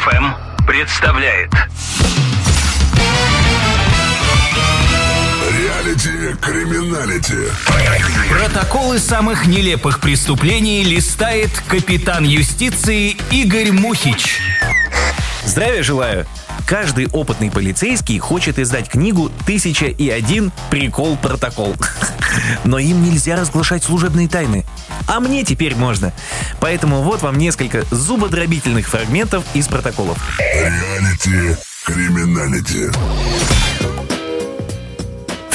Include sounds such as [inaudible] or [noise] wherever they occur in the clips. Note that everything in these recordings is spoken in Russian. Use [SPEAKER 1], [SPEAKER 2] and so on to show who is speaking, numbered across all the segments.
[SPEAKER 1] FM представляет
[SPEAKER 2] Реалити криминалити.
[SPEAKER 3] Протоколы самых нелепых преступлений листает капитан юстиции Игорь Мухич.
[SPEAKER 4] Здравия желаю! Каждый опытный полицейский хочет издать книгу «Тысяча и один прикол-протокол». [laughs] Но им нельзя разглашать служебные тайны. А мне теперь можно. Поэтому вот вам несколько зубодробительных фрагментов из протоколов.
[SPEAKER 2] Реалити криминалити.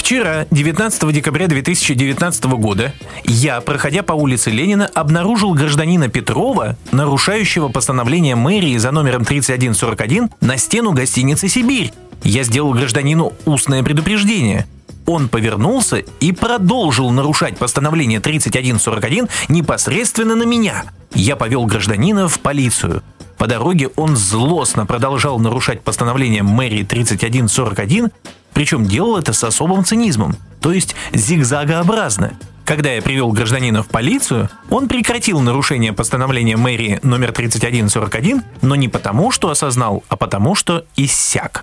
[SPEAKER 4] Вчера, 19 декабря 2019 года, я, проходя по улице Ленина, обнаружил гражданина Петрова, нарушающего постановление мэрии за номером 3141 на стену гостиницы «Сибирь». Я сделал гражданину устное предупреждение. Он повернулся и продолжил нарушать постановление 3141 непосредственно на меня. Я повел гражданина в полицию. По дороге он злостно продолжал нарушать постановление мэрии 3141, причем делал это с особым цинизмом, то есть зигзагообразно. Когда я привел гражданина в полицию, он прекратил нарушение постановления мэрии номер 3141, но не потому, что осознал, а потому, что иссяк.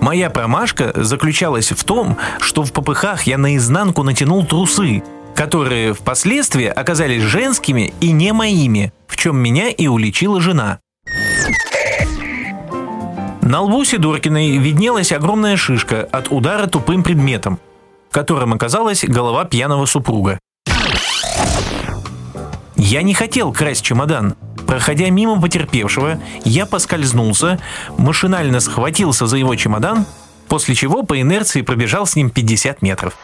[SPEAKER 4] Моя промашка заключалась в том, что в попыхах я наизнанку натянул трусы, которые впоследствии оказались женскими и не моими, в чем меня и уличила жена. На лбу Сидоркиной виднелась огромная шишка от удара тупым предметом, которым оказалась голова пьяного супруга. Я не хотел красть чемодан. Проходя мимо потерпевшего, я поскользнулся, машинально схватился за его чемодан, после чего по инерции пробежал с ним 50 метров.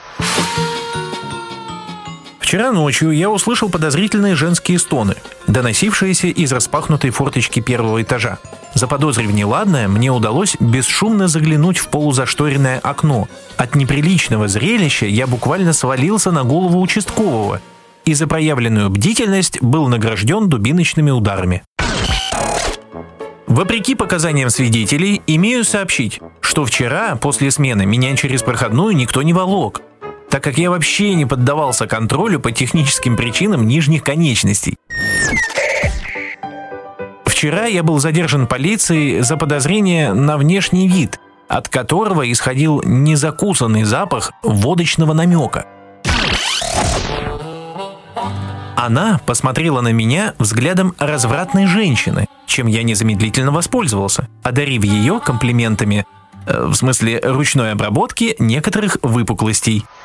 [SPEAKER 4] Вчера ночью я услышал подозрительные женские стоны, доносившиеся из распахнутой форточки первого этажа. Заподозрив неладное, мне удалось бесшумно заглянуть в полузашторенное окно. От неприличного зрелища я буквально свалился на голову участкового и за проявленную бдительность был награжден дубиночными ударами. Вопреки показаниям свидетелей, имею сообщить, что вчера, после смены, меня через проходную никто не волок, так как я вообще не поддавался контролю по техническим причинам нижних конечностей. Вчера я был задержан полицией за подозрение на внешний вид, от которого исходил незакусанный запах водочного намека. Она посмотрела на меня взглядом развратной женщины, чем я незамедлительно воспользовался, одарив ее комплиментами, э, в смысле ручной обработки некоторых выпуклостей –